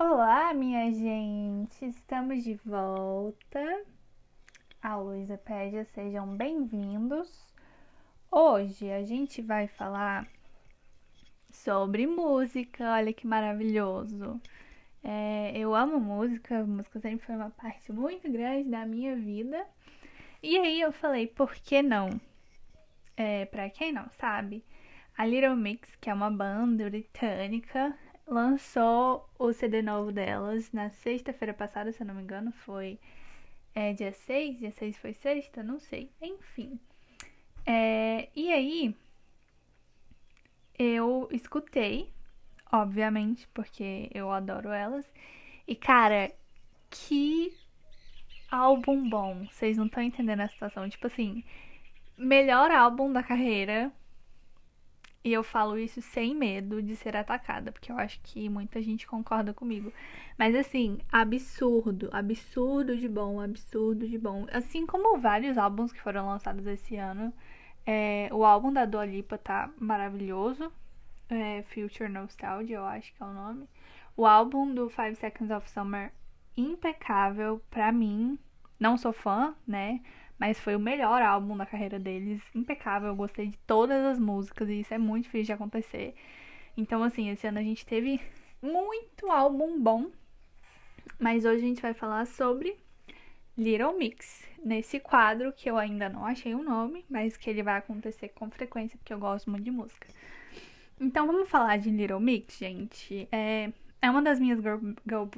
Olá, minha gente! Estamos de volta. A Luísa Pédia, sejam bem-vindos. Hoje a gente vai falar sobre música. Olha que maravilhoso! É, eu amo música, música sempre foi uma parte muito grande da minha vida. E aí eu falei, por que não? É, pra quem não sabe, a Little Mix, que é uma banda britânica, lançou o CD novo delas na sexta-feira passada, se eu não me engano, foi é, dia 6, dia 6 foi sexta, não sei, enfim. É, e aí, eu escutei, obviamente, porque eu adoro elas, e cara, que álbum bom, vocês não estão entendendo a situação, tipo assim, melhor álbum da carreira e eu falo isso sem medo de ser atacada, porque eu acho que muita gente concorda comigo. Mas assim, absurdo, absurdo de bom, absurdo de bom. Assim como vários álbuns que foram lançados esse ano. É, o álbum da Dua Lipa tá maravilhoso. É, Future Nostalgia, eu acho que é o nome. O álbum do Five Seconds of Summer, impecável pra mim. Não sou fã, né? Mas foi o melhor álbum da carreira deles, impecável, eu gostei de todas as músicas e isso é muito difícil de acontecer. Então, assim, esse ano a gente teve muito álbum bom, mas hoje a gente vai falar sobre Little Mix, nesse quadro que eu ainda não achei o um nome, mas que ele vai acontecer com frequência porque eu gosto muito de música. Então vamos falar de Little Mix, gente. É, é uma das minhas girl, girl,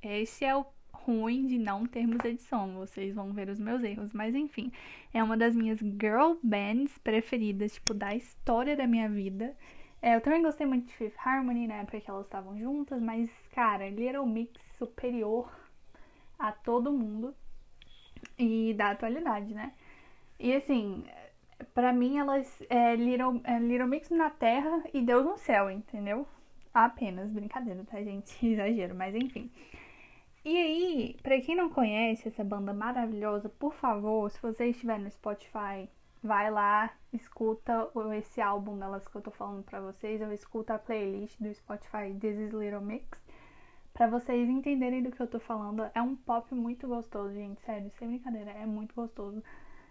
Esse é o ruim de não termos edição. Vocês vão ver os meus erros, mas enfim, é uma das minhas girl bands preferidas, tipo, da história da minha vida. É, eu também gostei muito de Fifth Harmony na época que elas estavam juntas, mas, cara, Little Mix superior a todo mundo e da atualidade, né? E assim, para mim elas é Little, é Little Mix na Terra e Deus no céu, entendeu? Apenas brincadeira, tá, gente? Exagero, mas enfim. E aí, para quem não conhece essa banda maravilhosa, por favor, se você estiver no Spotify, vai lá, escuta esse álbum delas que eu tô falando pra vocês, ou escuta a playlist do Spotify This is Little Mix, para vocês entenderem do que eu tô falando. É um pop muito gostoso, gente, sério, sem brincadeira, é muito gostoso.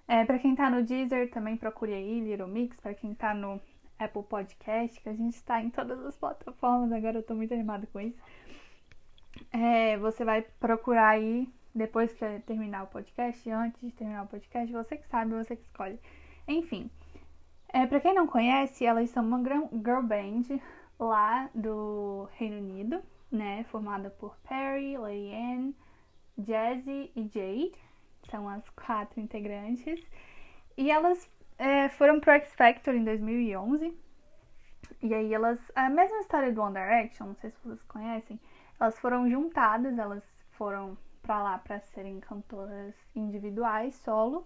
É, para quem tá no Deezer, também procure aí Little Mix, para quem tá no Apple Podcast, que a gente está em todas as plataformas, agora eu tô muito animada com isso é, você vai procurar aí depois que terminar o podcast, antes de terminar o podcast, você que sabe, você que escolhe. Enfim, é, para quem não conhece, elas são uma girl band lá do Reino Unido, né? Formada por Perry, Leanne, Jazzy e Jade. São as quatro integrantes. E elas é, foram pro X Factor em 2011. E aí elas. A mesma história do One Direction, não sei se vocês conhecem elas foram juntadas, elas foram para lá para serem cantoras individuais, solo,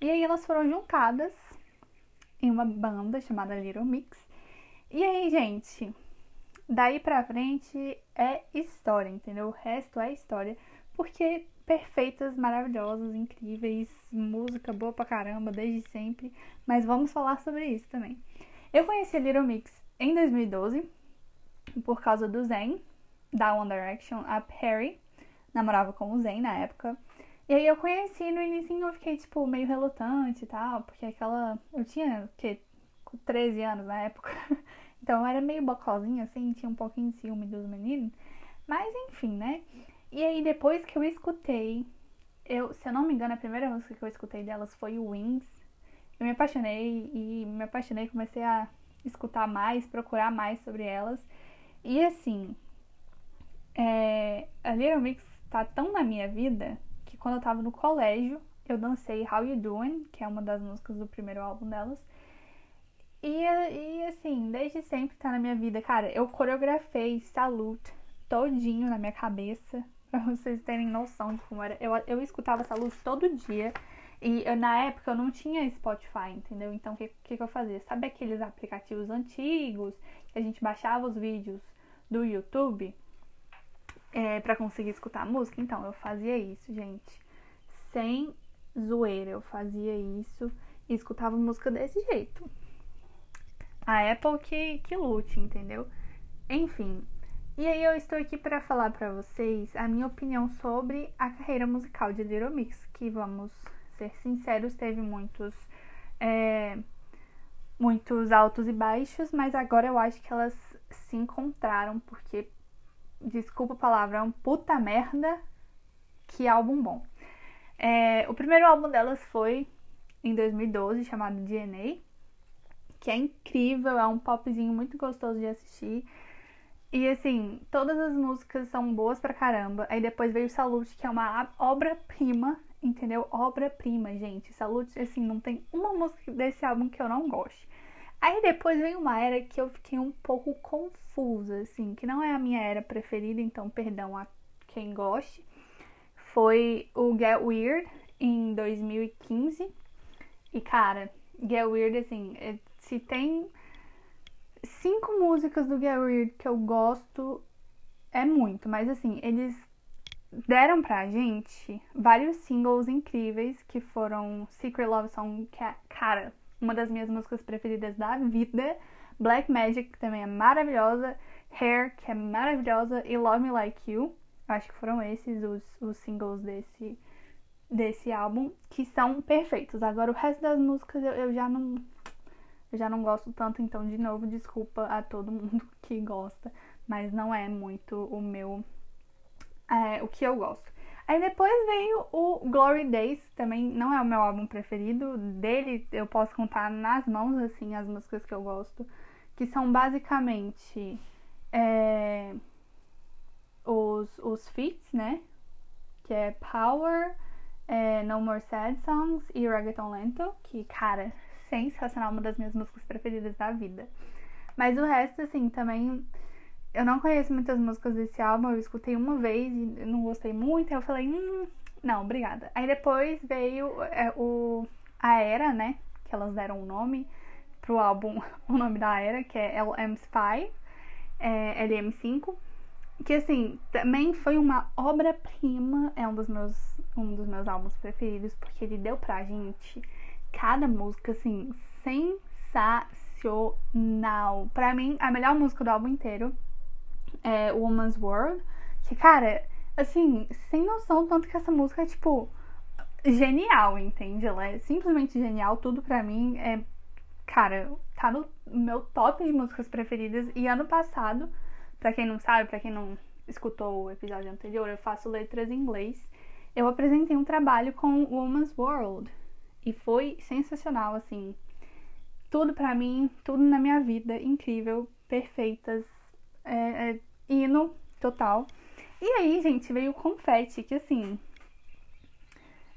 e aí elas foram juntadas em uma banda chamada Little Mix. E aí, gente, daí pra frente é história, entendeu? O resto é história, porque perfeitas, maravilhosas, incríveis, música boa pra caramba desde sempre, mas vamos falar sobre isso também. Eu conheci a Little Mix em 2012 por causa do Zen, da One Direction, a Perry, namorava com o Zayn na época. E aí eu conheci no início eu fiquei, tipo, meio relutante e tal, porque aquela. Eu tinha, o quê? 13 anos na época. então eu era meio bocozinha, assim, tinha um pouquinho de ciúme dos meninos. Mas enfim, né? E aí depois que eu escutei, eu, se eu não me engano, a primeira música que eu escutei delas foi Wings. Eu me apaixonei e me apaixonei, comecei a escutar mais, procurar mais sobre elas. E assim, é, a Little Mix tá tão na minha vida que quando eu tava no colégio, eu dancei How You Doing, que é uma das músicas do primeiro álbum delas. E, e assim, desde sempre tá na minha vida. Cara, eu coreografei Salute todinho na minha cabeça, pra vocês terem noção de como era. Eu, eu escutava Salute todo dia. E eu, na época eu não tinha Spotify, entendeu? Então o que, que, que eu fazia? Sabe aqueles aplicativos antigos que a gente baixava os vídeos do YouTube? É, para conseguir escutar a música. Então, eu fazia isso, gente. Sem zoeira, eu fazia isso e escutava música desse jeito. A Apple que, que lute, entendeu? Enfim, E aí eu estou aqui para falar para vocês a minha opinião sobre a carreira musical de Little Mix, que vamos ser sinceros, teve muitos é, muitos altos e baixos, mas agora eu acho que elas se encontraram porque desculpa a palavrão, é puta merda, que álbum bom. É, o primeiro álbum delas foi em 2012, chamado DNA, que é incrível, é um popzinho muito gostoso de assistir. E assim, todas as músicas são boas pra caramba. Aí depois veio Salute, que é uma obra-prima, entendeu? Obra-prima, gente. Salute, assim, não tem uma música desse álbum que eu não goste. Aí depois veio uma era que eu fiquei um pouco confusa, assim, que não é a minha era preferida, então perdão a quem goste. Foi o Get Weird em 2015. E cara, Get Weird, assim, é, se tem cinco músicas do Get Weird que eu gosto é muito, mas assim, eles deram pra gente vários singles incríveis que foram Secret Love Song, é, cara, uma das minhas músicas preferidas da vida, Black Magic, que também é maravilhosa, Hair, que é maravilhosa, e Love Me Like You. Acho que foram esses os, os singles desse, desse álbum, que são perfeitos. Agora, o resto das músicas eu, eu já não eu já não gosto tanto, então, de novo, desculpa a todo mundo que gosta, mas não é muito o meu. É, o que eu gosto. Aí depois veio o Glory Days, também não é o meu álbum preferido. Dele eu posso contar nas mãos, assim, as músicas que eu gosto, que são basicamente é, os, os feats, né? Que é Power, é, No More Sad Songs e Reggaeton Lento, que, cara, sensacional, uma das minhas músicas preferidas da vida. Mas o resto, assim, também. Eu não conheço muitas músicas desse álbum, eu escutei uma vez e não gostei muito, eu falei, hum, não, obrigada. Aí depois veio é, o A Era, né? Que elas deram o um nome pro álbum, o nome da Era, que é LM5, é, LM5. Que assim, também foi uma obra-prima, é um dos meus um dos meus álbuns preferidos, porque ele deu pra gente cada música, assim, sensacional. Pra mim, a melhor música do álbum inteiro é Woman's World. Que, cara, assim, sem noção, tanto que essa música é, tipo, genial, entende? Ela é simplesmente genial. Tudo pra mim é. Cara, tá no meu top de músicas preferidas. E ano passado, pra quem não sabe, pra quem não escutou o episódio anterior, eu faço letras em inglês. Eu apresentei um trabalho com Woman's World, e foi sensacional, assim. Tudo para mim, tudo na minha vida, incrível, perfeitas. É, é, hino total. E aí, gente, veio o Confete, que assim.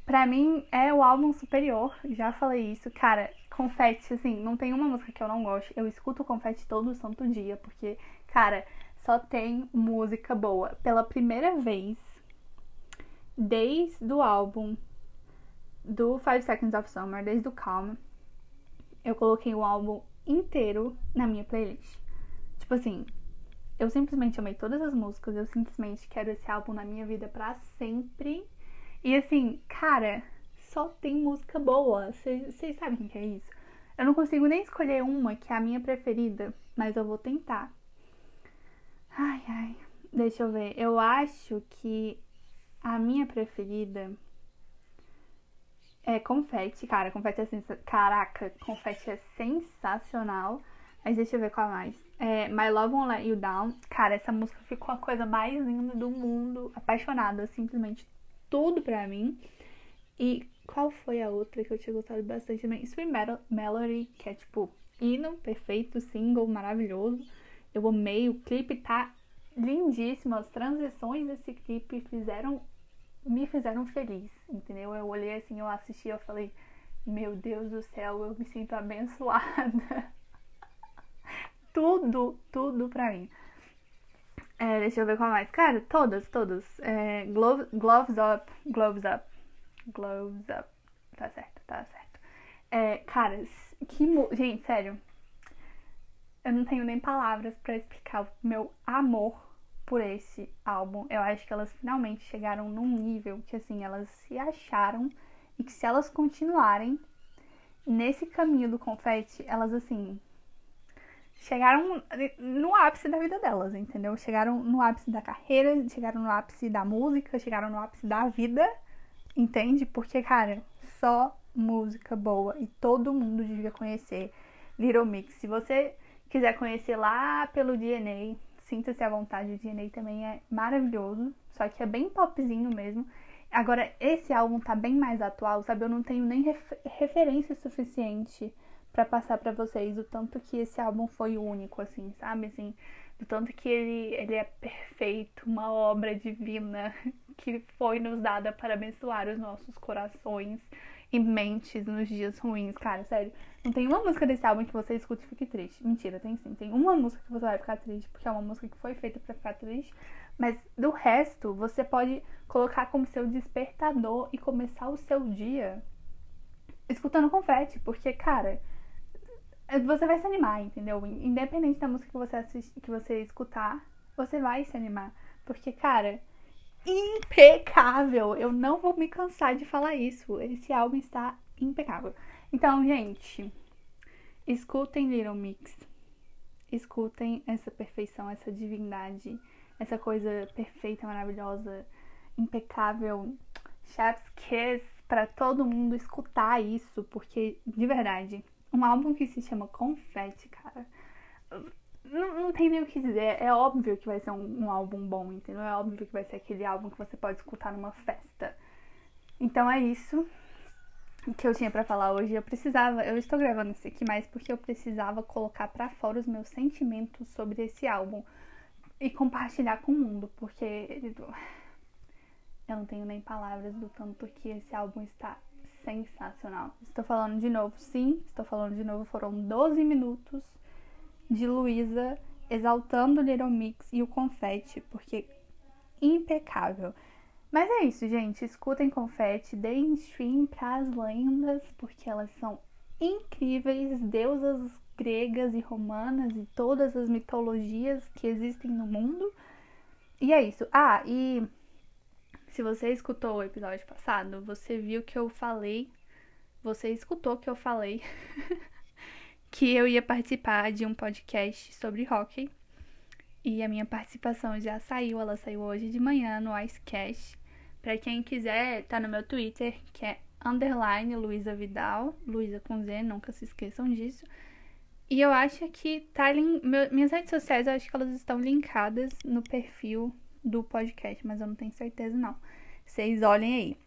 Pra mim é o álbum superior, já falei isso. Cara, Confete, assim, não tem uma música que eu não gosto. Eu escuto Confete todo santo dia, porque, cara, só tem música boa. Pela primeira vez, desde o álbum do Five Seconds of Summer, desde o Calm, eu coloquei o álbum inteiro na minha playlist. Tipo assim, eu simplesmente amei todas as músicas, eu simplesmente quero esse álbum na minha vida para sempre. E assim, cara, só tem música boa. Vocês sabem o que é isso? Eu não consigo nem escolher uma que é a minha preferida, mas eu vou tentar. Ai, ai. Deixa eu ver. Eu acho que a minha preferida é, confete, cara, confete é sensacional. Caraca, confete é sensacional. Mas deixa eu ver qual mais. É, My Love Won't Let You Down. Cara, essa música ficou a coisa mais linda do mundo. Apaixonada, simplesmente tudo pra mim. E qual foi a outra que eu tinha gostado bastante também? Sweet Melody, que é tipo hino, perfeito, single, maravilhoso. Eu amei, o clipe tá lindíssimo. As transições desse clipe fizeram me fizeram feliz, entendeu? Eu olhei assim, eu assisti, eu falei, meu Deus do céu, eu me sinto abençoada. tudo, tudo pra mim. É, deixa eu ver qual mais. Cara, todas, todas. É, gloves, gloves up, gloves up, gloves up. Tá certo, tá certo. É, cara, que. Gente, sério. Eu não tenho nem palavras para explicar o meu amor por esse álbum. Eu acho que elas finalmente chegaram num nível que assim, elas se acharam e que se elas continuarem nesse caminho do confete, elas assim chegaram no ápice da vida delas, entendeu? Chegaram no ápice da carreira, chegaram no ápice da música, chegaram no ápice da vida, entende? Porque, cara, só música boa e todo mundo devia conhecer Little Mix. Se você quiser conhecer lá pelo DNA, sinta-se à vontade, o DNA também é maravilhoso, só que é bem popzinho mesmo. Agora, esse álbum tá bem mais atual, sabe? Eu não tenho nem referência suficiente para passar para vocês o tanto que esse álbum foi único, assim, sabe? Assim, do tanto que ele, ele é perfeito, uma obra divina que foi nos dada para abençoar os nossos corações e mentes nos dias ruins. Cara, sério, não tem uma música desse álbum que você escute e fique triste. Mentira, tem sim. Tem uma música que você vai ficar triste, porque é uma música que foi feita para ficar triste. Mas do resto, você pode colocar como seu despertador e começar o seu dia escutando confete, porque, cara, você vai se animar, entendeu? Independente da música que você que você escutar, você vai se animar. Porque, cara, impecável. Eu não vou me cansar de falar isso. Esse álbum está impecável. Então, gente, escutem Little Mix. Escutem essa perfeição, essa divindade, essa coisa perfeita, maravilhosa, impecável. Chef's Kiss para todo mundo escutar isso, porque de verdade, um álbum que se chama Confete, cara não, não tem nem o que dizer. É óbvio que vai ser um, um, álbum bom, entendeu? É óbvio que vai ser aquele álbum que você pode escutar numa festa. Então é isso que eu tinha para falar hoje. Eu precisava, eu estou gravando isso aqui mais porque eu precisava colocar para fora os meus sentimentos sobre esse álbum e compartilhar com o mundo, porque eu não tenho nem palavras do tanto que esse álbum está sensacional. Estou falando de novo, sim, estou falando de novo, foram 12 minutos de Luísa exaltando o Little Mix e o confete, porque impecável. Mas é isso, gente. Escutem confete, deem stream pras lendas, porque elas são incríveis, deusas gregas e romanas e todas as mitologias que existem no mundo. E é isso. Ah, e se você escutou o episódio passado, você viu que eu falei. Você escutou que eu falei que eu ia participar de um podcast sobre hockey. E a minha participação já saiu, ela saiu hoje de manhã no Icecast. Para quem quiser, tá no meu Twitter, que é underline Luísa Vidal, Luísa com Z, nunca se esqueçam disso. E eu acho que tá minhas redes sociais, eu acho que elas estão linkadas no perfil do podcast, mas eu não tenho certeza não. Vocês olhem aí.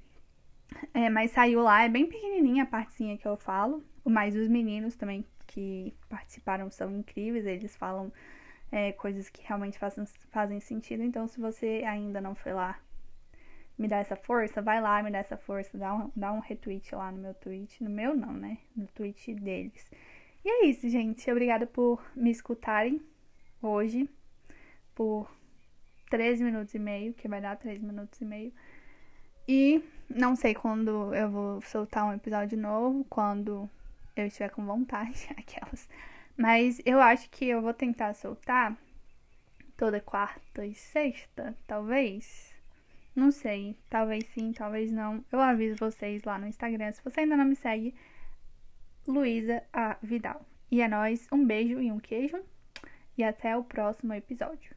É, mas saiu lá, é bem pequenininha a partezinha que eu falo, mais os meninos também que participaram são incríveis, eles falam é, coisas que realmente fazem, fazem sentido. Então, se você ainda não foi lá me dar essa força, vai lá, me dá essa força, dá um, dá um retweet lá no meu tweet. No meu não, né? No tweet deles. E é isso, gente. Obrigada por me escutarem hoje. Por 13 minutos e meio, que vai dar 3 minutos e meio. E não sei quando eu vou soltar um episódio novo, quando eu estiver com vontade, aquelas. Mas eu acho que eu vou tentar soltar toda quarta e sexta, talvez. Não sei, talvez sim, talvez não. Eu aviso vocês lá no Instagram. Se você ainda não me segue, Luísa A Vidal. E é nóis, um beijo e um queijo. E até o próximo episódio.